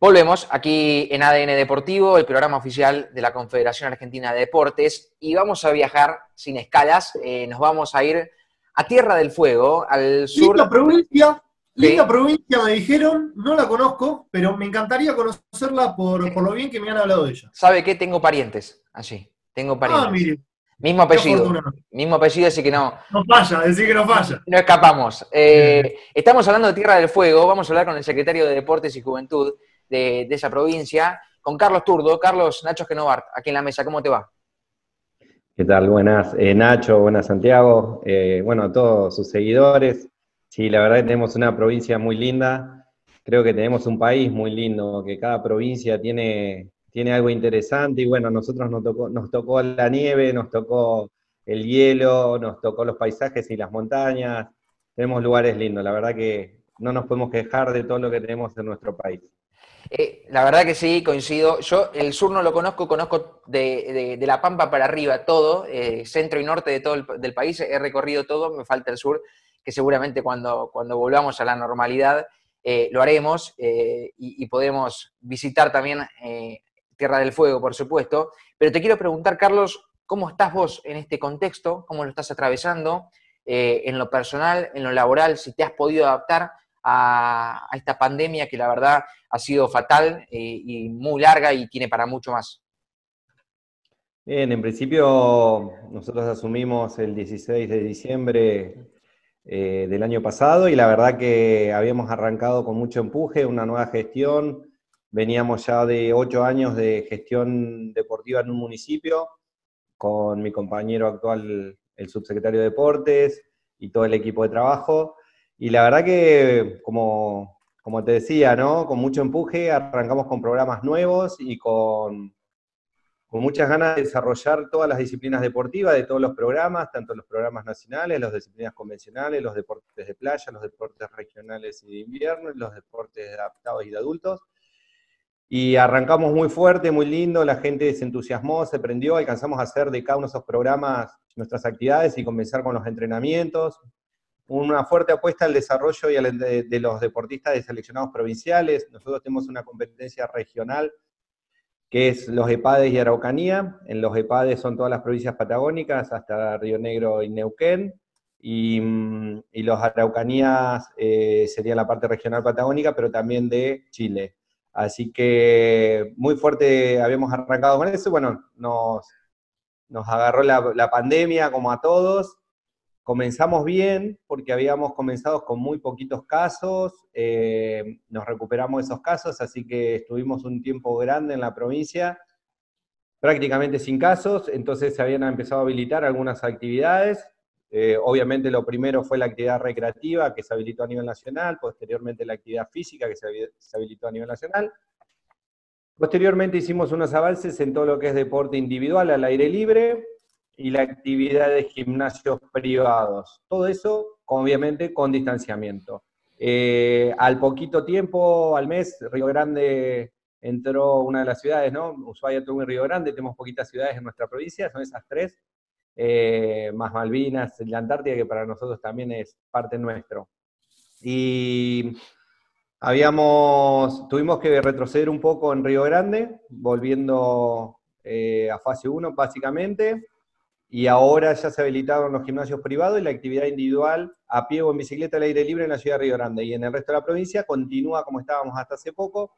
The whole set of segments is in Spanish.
Volvemos aquí en ADN Deportivo, el programa oficial de la Confederación Argentina de Deportes, y vamos a viajar sin escalas. Eh, nos vamos a ir a Tierra del Fuego, al sur. Linda provincia, linda provincia me dijeron, no la conozco, pero me encantaría conocerla por, por, lo bien que me han hablado de ella. ¿Sabe qué? Tengo parientes allí. Tengo parientes. Ah, mire. Mismo apellido. Mismo apellido, así que no. No falla, decir que no falla. No escapamos. Eh, estamos hablando de Tierra del Fuego. Vamos a hablar con el secretario de Deportes y Juventud, de, esa provincia, con Carlos Turdo. Carlos Nacho Genovart, aquí en la mesa, ¿cómo te va? ¿Qué tal? Buenas, eh, Nacho, buenas, Santiago. Eh, bueno, a todos sus seguidores. Sí, la verdad que tenemos una provincia muy linda. Creo que tenemos un país muy lindo, que cada provincia tiene, tiene algo interesante. Y bueno, a nosotros nos tocó, nos tocó la nieve, nos tocó el hielo, nos tocó los paisajes y las montañas. Tenemos lugares lindos. La verdad que no nos podemos quejar de todo lo que tenemos en nuestro país. Eh, la verdad que sí, coincido. Yo el sur no lo conozco, conozco de, La Pampa para arriba todo, eh, centro y norte de todo el del país, he recorrido todo, me falta el sur, que seguramente cuando, cuando volvamos a la normalidad eh, lo haremos y, y, podemos visitar también Tierra del Fuego, por supuesto. Pero te quiero preguntar, Carlos, ¿cómo estás vos en este contexto? ¿Cómo lo estás atravesando? en lo personal, en lo laboral, si te has podido adaptar a, esta pandemia que la verdad ha sido fatal eh, y muy larga y tiene para mucho más? Bien, en principio nosotros asumimos el 16 de diciembre eh, del año pasado y la verdad que habíamos arrancado con mucho empuje, una nueva gestión. Veníamos ya de ocho años de gestión deportiva en un municipio con mi compañero actual, el subsecretario de Deportes y todo el equipo de trabajo. Y la verdad que, como, como te decía, ¿no? Con mucho empuje arrancamos con programas nuevos y con, con muchas ganas de desarrollar todas las disciplinas deportivas de todos los programas, tanto los programas nacionales, las disciplinas convencionales, los deportes de playa, los deportes regionales y de invierno, los deportes adaptados y de adultos. Y arrancamos muy fuerte, muy lindo, la gente se entusiasmó, se prendió, alcanzamos a hacer de cada uno de esos programas nuestras actividades y comenzar con los entrenamientos, una fuerte apuesta al desarrollo y al, de, los deportistas de seleccionados provinciales. Nosotros tenemos una competencia regional que es los EPADES y Araucanía. En los EPADES son todas las provincias patagónicas, hasta Río Negro y Neuquén. Y, mm, los Araucanías eh, sería la parte regional patagónica, pero también de Chile. Así que muy fuerte habíamos arrancado con eso. Bueno, nos, nos agarró la, la pandemia como a todos Comenzamos bien porque habíamos comenzado con muy poquitos casos, eh, nos recuperamos esos casos, así que estuvimos un tiempo grande en la provincia, prácticamente sin casos, entonces se habían empezado a habilitar algunas actividades. Eh, obviamente lo primero fue la actividad recreativa que se habilitó a nivel nacional, posteriormente la actividad física que se, habilitó a nivel nacional. Posteriormente hicimos unos avances en todo lo que es deporte individual al aire libre, y la actividad de gimnasios privados. Todo eso, obviamente, con distanciamiento. Eh, al poquito tiempo, al mes, Río Grande entró una de las ciudades, ¿no? Ushuaia tuvo un Río Grande, tenemos poquitas ciudades en nuestra provincia, son esas tres, eh, más Malvinas, la Antártida, que para nosotros también es parte nuestro. Y habíamos, tuvimos que retroceder un poco en Río Grande, volviendo eh, a fase 1 básicamente, y ahora ya se habilitaron los gimnasios privados y la actividad individual a pie o en bicicleta al aire libre en la ciudad de Río Grande. Y en el resto de la provincia continúa como estábamos hasta hace poco,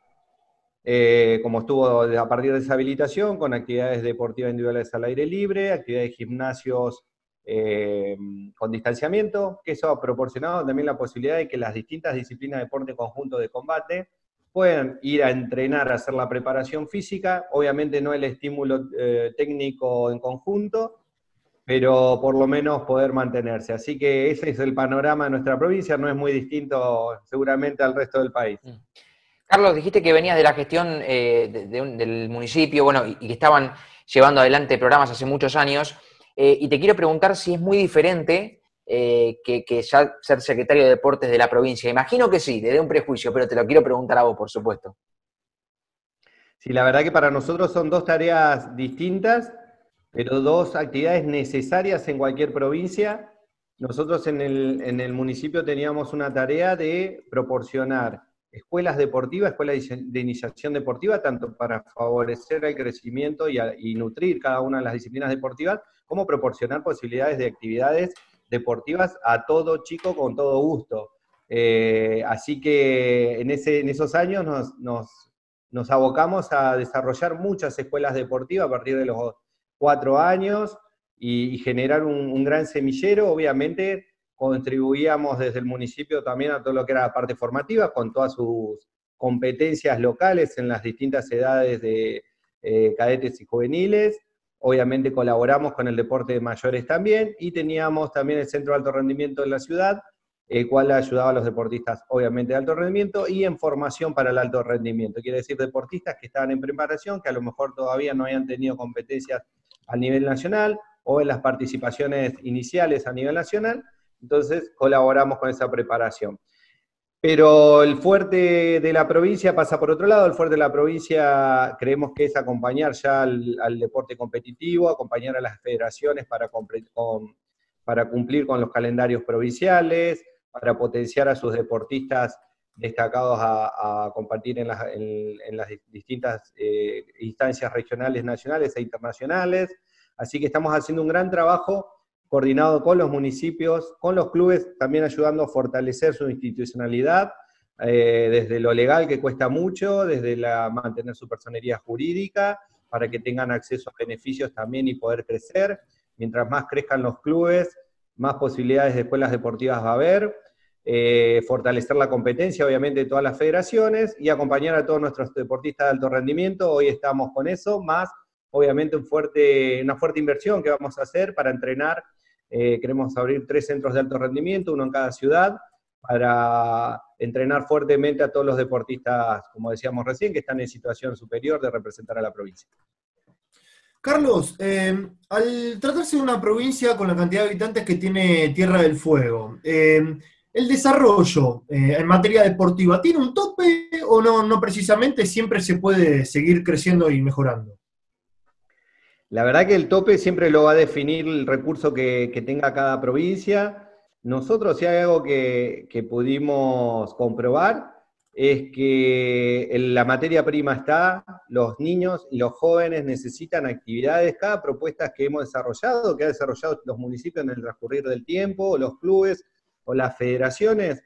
eh, como estuvo a partir de esa habilitación, con actividades deportivas individuales al aire libre, actividades de gimnasios eh, con distanciamiento, que eso ha proporcionado también la posibilidad de que las distintas disciplinas de deporte conjunto de combate puedan ir a entrenar, a hacer la preparación física, obviamente no el estímulo eh, técnico en conjunto, pero por lo menos poder mantenerse. Así que ese es el panorama de nuestra provincia, no es muy distinto seguramente al resto del país. Mm. Carlos, dijiste que venías de la gestión eh, del municipio, bueno, y, que estaban llevando adelante programas hace muchos años, eh, y te quiero preguntar si es muy diferente eh, que, ya ser secretario de deportes de la provincia. Imagino que sí, te dé un prejuicio, pero te lo quiero preguntar a vos, por supuesto. Sí, la verdad que para nosotros son dos tareas distintas pero dos actividades necesarias en cualquier provincia. Nosotros en el, municipio teníamos una tarea de proporcionar escuelas deportivas, escuelas de iniciación deportiva, tanto para favorecer el crecimiento y, nutrir cada una de las disciplinas deportivas, como proporcionar posibilidades de actividades deportivas a todo chico con todo gusto. Eh, así que en, ese, en esos años nos, abocamos a desarrollar muchas escuelas deportivas a partir de los cuatro años y, generar un, gran semillero, obviamente contribuíamos desde el municipio también a todo lo que era la parte formativa, con todas sus competencias locales en las distintas edades de eh, cadetes y juveniles. Obviamente colaboramos con el deporte de mayores también y teníamos también el Centro de Alto Rendimiento en la ciudad, el cual ayudaba a los deportistas obviamente de alto rendimiento y en formación para el alto rendimiento. Quiere decir deportistas que estaban en preparación, que a lo mejor todavía no habían tenido competencias a nivel nacional o en las participaciones iniciales a nivel nacional, entonces colaboramos con esa preparación. Pero el fuerte de la provincia pasa por otro lado, el fuerte de la provincia creemos que es acompañar ya al, deporte competitivo, acompañar a las federaciones para, cumplir con los calendarios provinciales, para potenciar a sus deportistas destacados a, compartir en las, distintas eh, instancias regionales, nacionales e internacionales. Así que estamos haciendo un gran trabajo coordinado con los municipios, con los clubes, también ayudando a fortalecer su institucionalidad, eh, desde lo legal que cuesta mucho, desde la, mantener su personería jurídica, para que tengan acceso a beneficios también y poder crecer. Mientras más crezcan los clubes, más posibilidades de escuelas deportivas va a haber. Eh, fortalecer la competencia, obviamente, de todas las federaciones y acompañar a todos nuestros deportistas de alto rendimiento. Hoy estamos con eso, más obviamente una fuerte inversión que vamos a hacer para entrenar eh, queremos abrir tres centros de alto rendimiento, uno en cada ciudad, para entrenar fuertemente a todos los deportistas, como decíamos recién, que están en situación superior de representar a la provincia. Carlos, eh, al tratarse de una provincia con la cantidad de habitantes que tiene Tierra del Fuego, eh, ¿el desarrollo en materia deportiva tiene un tope o no, no precisamente siempre se puede seguir creciendo y mejorando? La verdad que el tope siempre lo va a definir el recurso que, tenga cada provincia. Nosotros, si hay algo que, pudimos comprobar, es que la materia prima está, los niños y los jóvenes necesitan actividades, cada propuesta que hemos desarrollado, que ha desarrollado los municipios en el transcurrir del tiempo, los clubes las federaciones,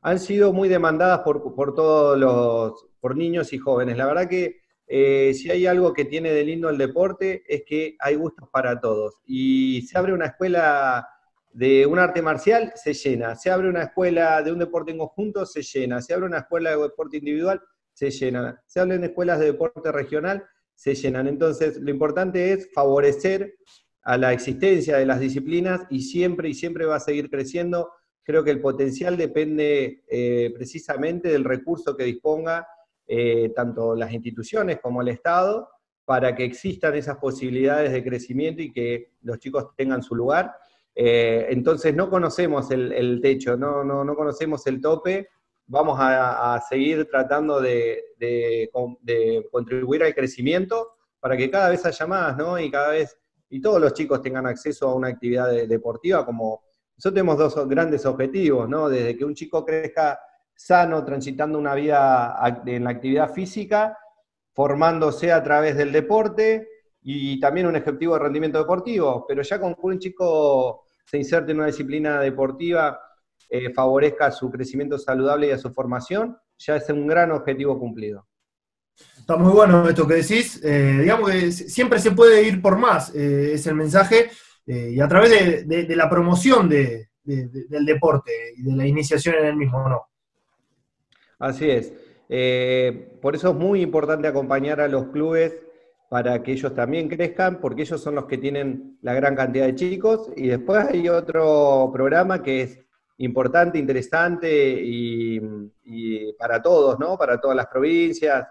han sido muy demandadas por, por todos los, por niños y jóvenes. La verdad que eh, si hay algo que tiene de lindo el deporte es que hay gustos para todos. Y se abre una escuela de un arte marcial, se llena. Se abre una escuela de un deporte en conjunto, se llena. Se abre una escuela de deporte individual, se llena. Se abren escuelas de deporte regional, se llenan. Entonces, lo importante es favorecer a la existencia de las disciplinas y siempre y siempre va a seguir creciendo. Creo que el potencial depende eh, precisamente del recurso que disponga eh, tanto las instituciones como el Estado, para que existan esas posibilidades de crecimiento y que los chicos tengan su lugar. Eh, entonces no conocemos el, techo, no, no, no, conocemos el tope, vamos a, seguir tratando de, contribuir al crecimiento para que cada vez haya más, ¿no? Y cada vez, y todos los chicos tengan acceso a una actividad deportiva como... Nosotros tenemos dos grandes objetivos, ¿no? Desde que un chico crezca sano, transitando una vida en la actividad física, formándose a través del deporte y también un objetivo de rendimiento deportivo. Pero ya con que un chico se inserte en una disciplina deportiva, eh, favorezca su crecimiento saludable y a su formación, ya es un gran objetivo cumplido. Está muy bueno esto que decís. Eh, digamos que siempre se puede ir por más, eh, es el mensaje, y a través de, la promoción del deporte y de la iniciación en el mismo, ¿no? Así es. Eh, por eso es muy importante acompañar a los clubes para que ellos también crezcan, porque ellos son los que tienen la gran cantidad de chicos. Y después hay otro programa que es importante, interesante y, para todos, ¿no? Para todas las provincias,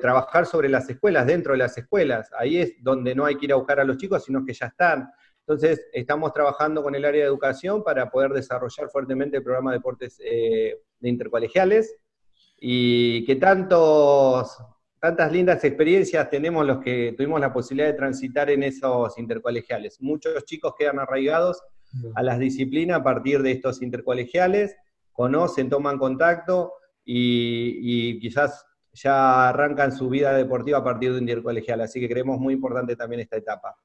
trabajar sobre las escuelas, dentro de las escuelas. Ahí es donde no hay que ir a buscar a los chicos, sino que ya están. Entonces, estamos trabajando con el área de educación para poder desarrollar fuertemente el programa de deportes eh, de intercolegiales y que tantos, tantas lindas experiencias tenemos los que tuvimos la posibilidad de transitar en esos intercolegiales. Muchos chicos quedan arraigados a las disciplinas a partir de estos intercolegiales, conocen, toman contacto y, quizás ya arrancan su vida deportiva a partir de un intercolegial, así que creemos muy importante también esta etapa.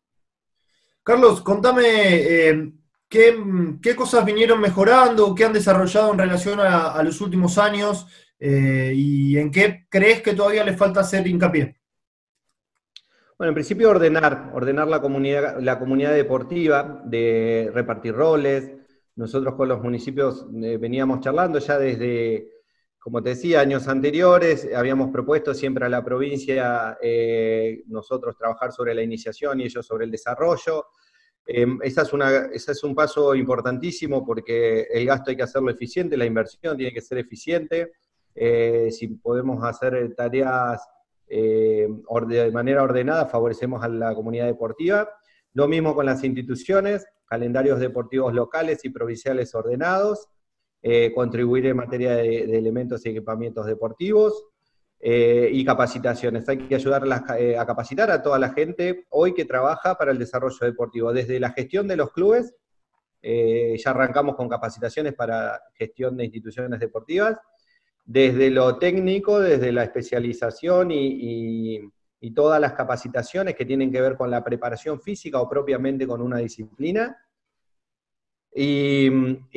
Carlos, contame eh, ¿qué, cosas vinieron mejorando, qué han desarrollado en relación a, los últimos años eh, y en qué crees que todavía les falta hacer hincapié. Bueno, en principio ordenar, ordenar la comunidad, la comunidad deportiva, de repartir roles. Nosotros con los municipios eh, veníamos charlando ya desde, como te decía, años anteriores, habíamos propuesto siempre a la provincia nosotros trabajar sobre la iniciación y ellos sobre el desarrollo. Em, ese es, es un paso importantísimo porque el gasto hay que hacerlo eficiente, la inversión tiene que ser eficiente. Eh, si podemos hacer tareas eh, de manera ordenada, favorecemos a la comunidad deportiva. Lo mismo con las instituciones, calendarios deportivos locales y provinciales ordenados, eh, contribuir en materia de elementos y equipamientos deportivos, eh, y capacitaciones. Hay que ayudar eh, a capacitar a toda la gente hoy que trabaja para el desarrollo deportivo, desde la gestión de los clubes, ya arrancamos con capacitaciones para gestión de instituciones deportivas, desde lo técnico, desde la especialización y, todas las capacitaciones que tienen que ver con la preparación física o propiamente con una disciplina, y,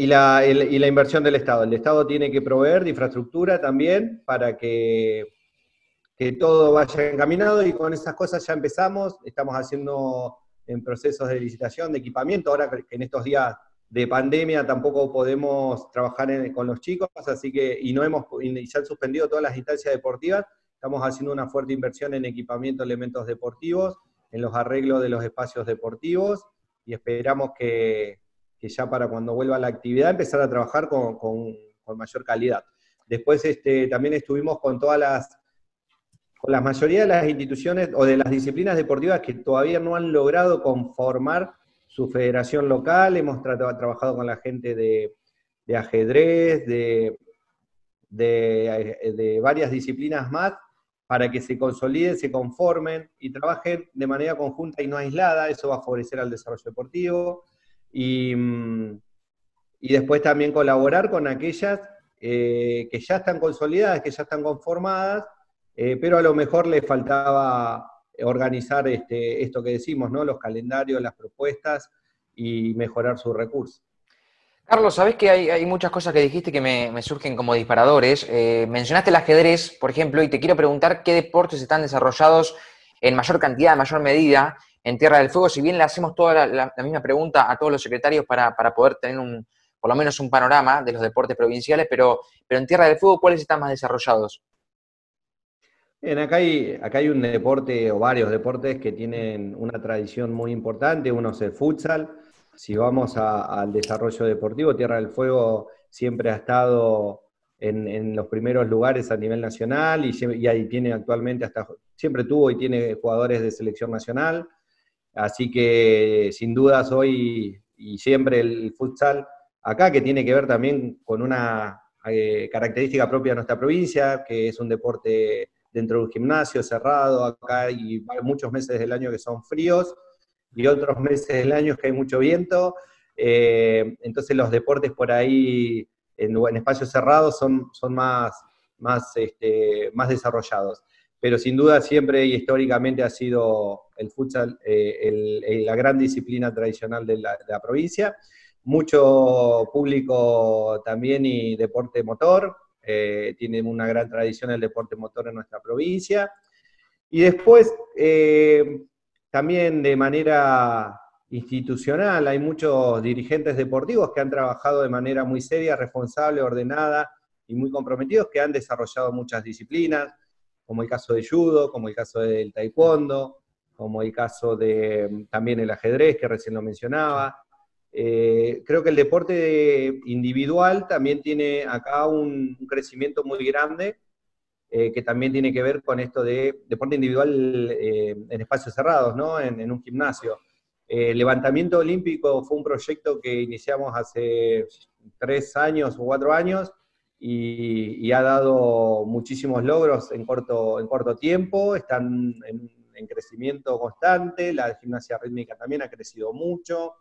la, inversión del Estado. El Estado tiene que proveer de infraestructura también para que, que todo vaya encaminado y con esas cosas ya empezamos. Estamos haciendo en procesos de licitación, de equipamiento. Ahora en estos días de pandemia tampoco podemos trabajar con los chicos, así que, y no hemos, y se han suspendido todas las instancias deportivas, estamos haciendo una fuerte inversión en equipamiento, elementos deportivos, en los arreglos de los espacios deportivos, y esperamos que, que ya para cuando vuelva la actividad empezar a trabajar con, mayor calidad. Después este, también estuvimos con todas las, con la mayoría de las instituciones o de las disciplinas deportivas que todavía no han logrado conformar su federación local, hemos trabajado con la gente de, ajedrez, de, de, varias disciplinas más, para que se consoliden, se conformen y trabajen de manera conjunta y no aislada, eso va a favorecer al desarrollo deportivo. Mm, y, después también colaborar con aquellas eh, que ya están consolidadas, que ya están conformadas, eh, pero a lo mejor les faltaba organizar este, esto que decimos, ¿no? los calendarios, las propuestas y mejorar sus recursos. Carlos, sabes que hay, muchas cosas que dijiste que me, surgen como disparadores. Eh, mencionaste el ajedrez, por ejemplo, y te quiero preguntar qué deportes están desarrollados en mayor cantidad, en mayor medida en Tierra del Fuego, si bien le hacemos toda la, misma pregunta a todos los secretarios para, poder tener un, por lo menos un panorama de los deportes provinciales, pero, pero en Tierra del Fuego, ¿cuáles están más desarrollados? Bien, acá hay, acá hay un deporte o varios deportes que tienen una tradición muy importante. Uno es el futsal. Si vamos al desarrollo deportivo, Tierra del Fuego siempre ha estado en, los primeros lugares a nivel nacional y ahí tiene actualmente hasta, siempre tuvo y tiene jugadores de selección nacional. Así que sin dudas hoy y siempre el futsal acá, que tiene que ver también con una eh, característica propia de nuestra provincia, que es un deporte dentro de un gimnasio cerrado, acá hay muchos meses del año que son fríos y otros meses del año que hay mucho viento, eh, entonces los deportes por ahí en, espacios cerrados son, son más, más, este, más desarrollados pero sin duda siempre y históricamente ha sido el futsal eh, la gran disciplina tradicional de la, provincia. Mucho público también y deporte motor, eh, tiene una gran tradición el deporte motor en nuestra provincia. Y después, eh, también de manera institucional, hay muchos dirigentes deportivos que han trabajado de manera muy seria, responsable, ordenada y muy comprometidos, que han desarrollado muchas disciplinas como el caso de judo, como el caso del taekwondo, como el caso de mm, también el ajedrez, que recién lo mencionaba. Eh, creo que el deporte individual también tiene acá un, crecimiento muy grande, eh, que también tiene que ver con esto de deporte individual eh, en espacios cerrados, ¿no? en, un gimnasio. El levantamiento olímpico fue un proyecto que iniciamos hace tres años o cuatro años, y, ha dado muchísimos logros en corto, en corto tiempo, están en, crecimiento constante, la gimnasia rítmica también ha crecido mucho.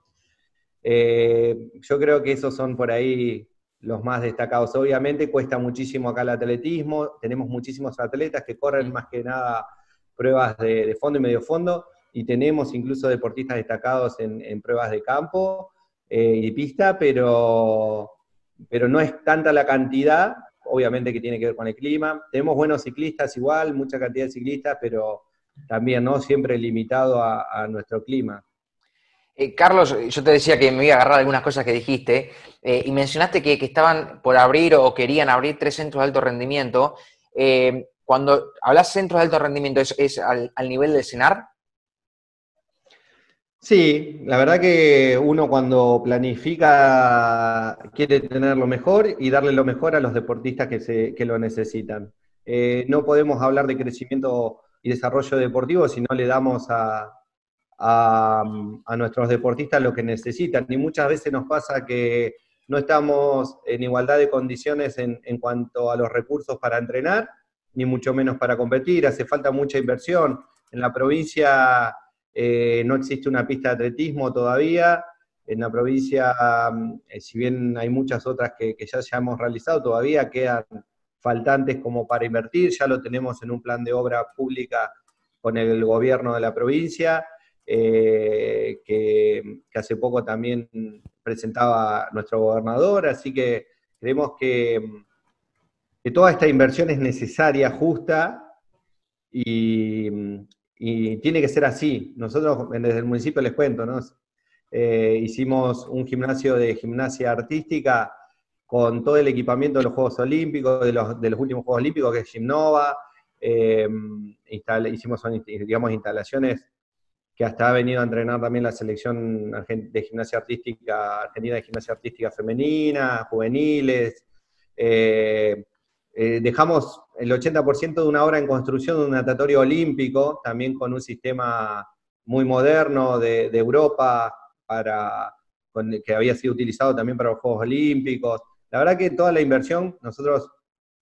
Eh, yo creo que esos son por ahí los más destacados. Obviamente cuesta muchísimo acá el atletismo, tenemos muchísimos atletas que corren más que nada pruebas de, fondo y medio fondo, y tenemos incluso deportistas destacados en, pruebas de campo eh, y pista, pero, pero no es tanta la cantidad, obviamente que tiene que ver con el clima. Tenemos buenos ciclistas igual, mucha cantidad de ciclistas, pero también no siempre limitado a nuestro clima. Eh, Carlos, yo te decía que me iba a agarrar algunas cosas que dijiste, eh, y mencionaste que, estaban por abrir o querían abrir tres centros de alto rendimiento. Eh, cuando hablas centros de alto rendimiento, ¿es, al, nivel del CENAR? Sí, la verdad que uno cuando planifica quiere tener lo mejor y darle lo mejor a los deportistas que, que lo necesitan. no podemos hablar de crecimiento y desarrollo deportivo si no le damos a, a, nuestros deportistas lo que necesitan. Y muchas veces nos pasa que no estamos en igualdad de condiciones en, cuanto a los recursos para entrenar, ni mucho menos para competir. Hace falta mucha inversión. En la provincia eh, no existe una pista de atletismo todavía. En la provincia, eh, si bien hay muchas otras que, que ya, ya hemos realizado, todavía quedan faltantes como para invertir. Ya lo tenemos en un plan de obra pública con el gobierno de la provincia. Eh, que, hace poco también presentaba nuestro gobernador, así que creemos que, toda esta inversión es necesaria, justa, y, tiene que ser así. Nosotros desde el municipio les cuento, ¿no? Eh, hicimos un gimnasio de gimnasia artística con todo el equipamiento de los Juegos Olímpicos, de los, últimos Juegos Olímpicos, que es Gimnova, eh, hicimos digamos, instalaciones que hasta ha venido a entrenar también la selección de gimnasia artística, argentina de gimnasia artística femenina, juveniles. Eh, eh, dejamos el 80% de una obra en construcción de un natatorio olímpico, también con un sistema muy moderno de, Europa, para, que había sido utilizado también para los Juegos Olímpicos. La verdad que toda la inversión, nosotros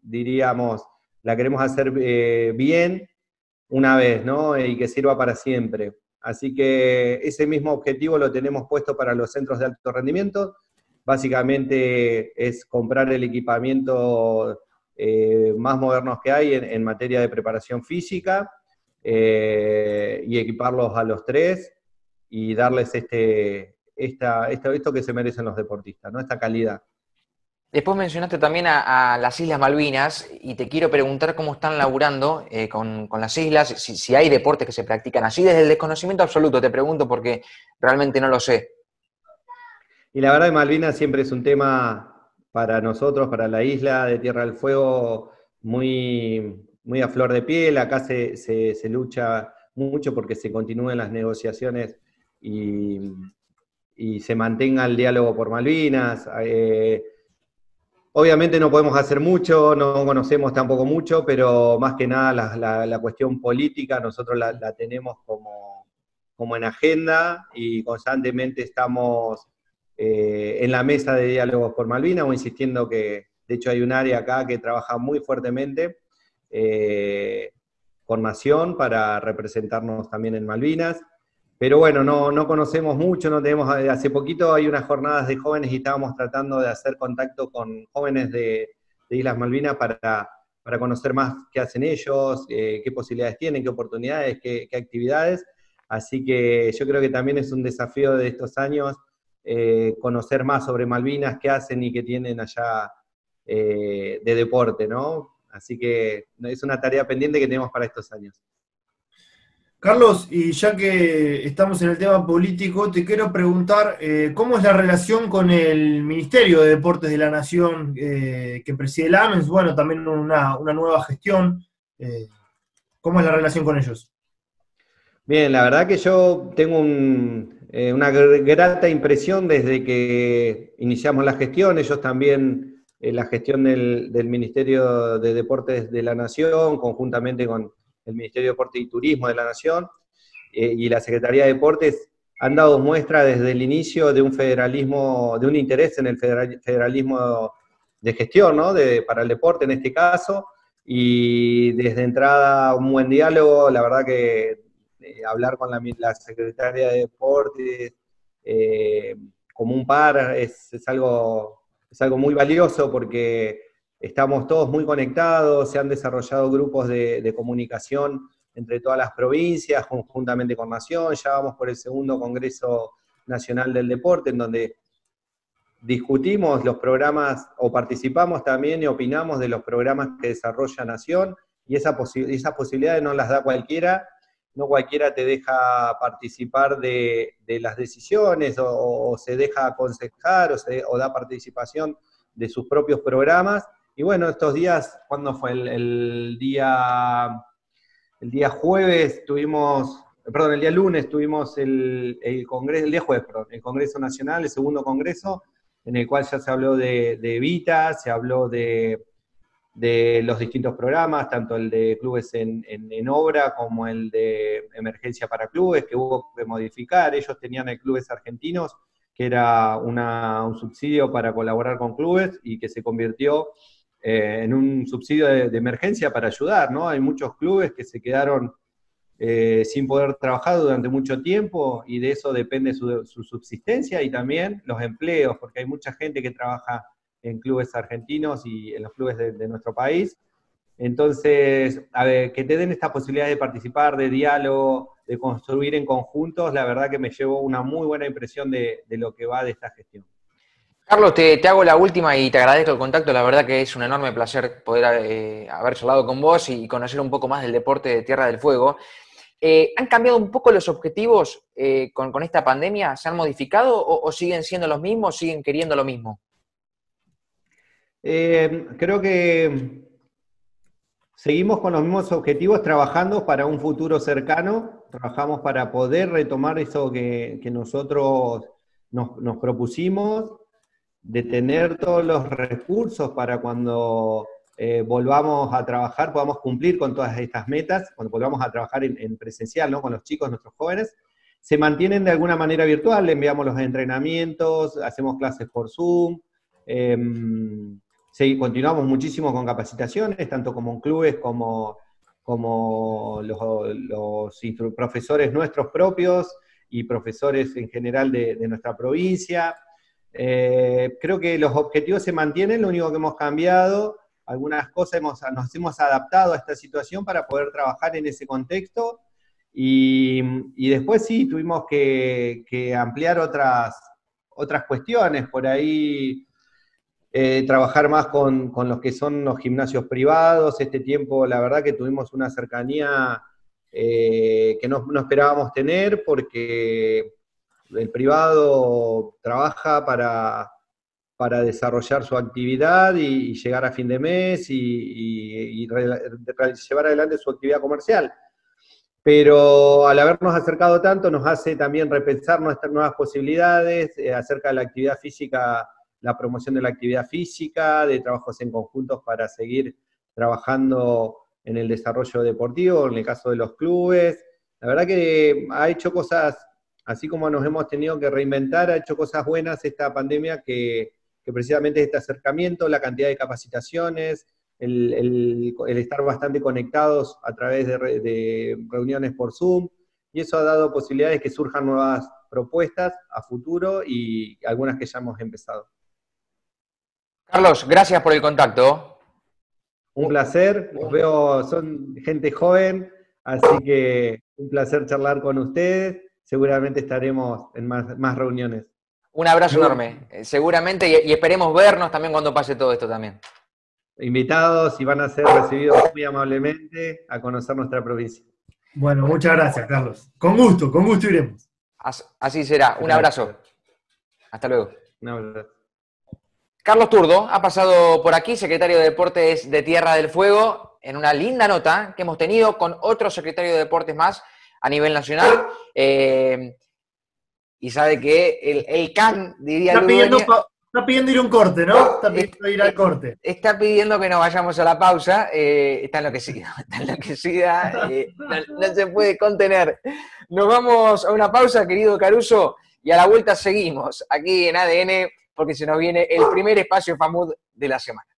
diríamos, la queremos hacer eh, bien una vez, ¿no? Y que sirva para siempre. Así que ese mismo objetivo lo tenemos puesto para los centros de alto rendimiento. Básicamente es comprar el equipamiento eh, más moderno que hay en, materia de preparación física eh, y equiparlos a los tres y darles este, esto que se merecen los deportistas, ¿no? esta calidad. Después mencionaste también a, las Islas Malvinas y te quiero preguntar cómo están laburando eh, con, las islas, si, hay deportes que se practican así desde el desconocimiento absoluto, te pregunto porque realmente no lo sé. Y la verdad Malvinas siempre es un tema para nosotros, para la isla de Tierra del Fuego, muy, muy a flor de piel, acá se, se, lucha mucho porque se continúen las negociaciones y, y, se mantenga el diálogo por Malvinas. Eh, Obviamente no podemos hacer mucho, no conocemos tampoco mucho, pero más que nada la, cuestión política nosotros la, tenemos como, en agenda y constantemente estamos eh, en la mesa de diálogos por Malvinas o insistiendo que, de hecho, hay un área acá que trabaja muy fuertemente eh, con Nación para representarnos también en Malvinas. Pero bueno, no, no conocemos mucho, no tenemos, eh, hace poquito hay unas jornadas de jóvenes y estábamos tratando de hacer contacto con jóvenes de, Islas Malvinas para, para, conocer más qué hacen ellos, eh, qué posibilidades tienen, qué oportunidades, qué, actividades. Así que yo creo que también es un desafío de estos años eh, conocer más sobre Malvinas, qué hacen y qué tienen allá de deporte, ¿no? Así que es una tarea pendiente que tenemos para estos años. Carlos, y ya que estamos en el tema político, te quiero preguntar eh, cómo es la relación con el Ministerio de Deportes de la Nación eh, que preside el AMES, bueno, también una, nueva gestión. Eh, ¿Cómo es la relación con ellos? Bien, la verdad que yo tengo una grata impresión desde que iniciamos la gestión, ellos también, la gestión del Ministerio de Deportes de la Nación, conjuntamente con el Ministerio de Deporte y Turismo de la Nación eh, y la Secretaría de Deportes han dado muestra desde el inicio de un federalismo, de un interés en el federalismo de gestión, ¿no? De, para el deporte en este caso, y desde entrada un buen diálogo, la verdad que eh, hablar con la, Secretaría de Deportes eh, como un par es, algo es algo muy valioso porque estamos todos muy conectados, se han desarrollado grupos de, comunicación entre todas las provincias, conjuntamente con Nación, ya vamos por el segundo Congreso Nacional del Deporte, en donde discutimos los programas o participamos también y opinamos de los programas que desarrolla Nación, y esa esas posibilidades no las da cualquiera, no cualquiera te deja participar de, las decisiones o, se deja aconsejar o, da participación de sus propios programas. Y bueno, estos días, ¿cuándo fue? El, día, el día jueves tuvimos, perdón, el día lunes tuvimos el, Congreso, el día jueves, perdón, el Congreso Nacional, el segundo Congreso, en el cual ya se habló de, de se habló de de los distintos programas, tanto el de clubes en, obra como el de emergencia para clubes, que hubo que modificar. Ellos tenían el Clubes Argentinos, que era un subsidio para colaborar con clubes y que se convirtió eh, en un subsidio de, emergencia para ayudar, ¿no? Hay muchos clubes que se quedaron eh, sin poder trabajar durante mucho tiempo y de eso depende su, su subsistencia y también los empleos, porque hay mucha gente que trabaja en clubes argentinos y en los clubes de, nuestro país. Entonces, a ver, que te den esta posibilidad de participar, de diálogo, de construir en conjuntos, la verdad que me llevó una muy buena impresión de, lo que va de esta gestión. Carlos, te, hago la última y te agradezco el contacto. La verdad que es un enorme placer poder eh, haber charlado con vos y conocer un poco más del deporte de Tierra del Fuego. Eh, ¿Han cambiado un poco los objetivos eh, con, esta pandemia? ¿Se han modificado o, siguen siendo los mismos? ¿Siguen queriendo lo mismo? Eh, creo que seguimos con los mismos objetivos trabajando para un futuro cercano, trabajamos para poder retomar eso que, nosotros nos, propusimos, de tener todos los recursos para cuando eh, volvamos a trabajar, podamos cumplir con todas estas metas, cuando volvamos a trabajar en, presencial, ¿no? con los chicos, nuestros jóvenes, se mantienen de alguna manera virtual, le enviamos los entrenamientos, hacemos clases por Zoom, em, continuamos muchísimo con capacitaciones, tanto como en clubes como, como los, profesores nuestros propios y profesores en general de, nuestra provincia. Eh, creo que los objetivos se mantienen, lo único que hemos cambiado, algunas cosas hemos, nos hemos adaptado a esta situación para poder trabajar en ese contexto y, después sí tuvimos que, que, ampliar otras, otras cuestiones, por ahí eh, trabajar más con, los que son los gimnasios privados. Este tiempo, la verdad que tuvimos una cercanía eh, que no, esperábamos tener porque el privado trabaja para, para desarrollar su actividad y, llegar a fin de mes y, llevar adelante su actividad comercial. Pero al habernos acercado tanto nos hace también repensar nuestras nuevas posibilidades eh, acerca de la actividad física la promoción de la actividad física, de trabajos en conjuntos para seguir trabajando en el desarrollo deportivo, en el caso de los clubes. La verdad que ha hecho cosas, así como nos hemos tenido que reinventar, ha hecho cosas buenas esta pandemia que, precisamente este acercamiento, la cantidad de capacitaciones, el, estar bastante conectados a través de, de, reuniones por Zoom, y eso ha dado posibilidades que surjan nuevas propuestas a futuro y algunas que ya hemos empezado. Carlos, gracias por el contacto. Un placer, los veo, son gente joven, así que un placer charlar con ustedes. Seguramente estaremos en más, reuniones. Un abrazo enorme, eh, seguramente, y, esperemos vernos también cuando pase todo esto también. Invitados y van a ser recibidos muy amablemente a conocer nuestra provincia. Bueno, muchas gracias, Carlos. Con gusto, con gusto iremos. Así será. Un abrazo. Hasta luego. Un abrazo. Carlos Turdo ha pasado por aquí, secretario de Deportes de Tierra del Fuego, en una linda nota que hemos tenido con otro secretario de Deportes más a nivel nacional. Eh, y sabe que el, el CAN, diría está pidiendo, está pidiendo ir a un corte, ¿no? Está pidiendo ir al corte. Está pidiendo que nos vayamos a la pausa. Eh, está enloquecida, está enloquecida. Eh, no, se puede contener. Nos vamos a una pausa, querido Caruso, y a la vuelta seguimos aquí en ADN porque se nos viene el primer espacio FAMUD de la semana.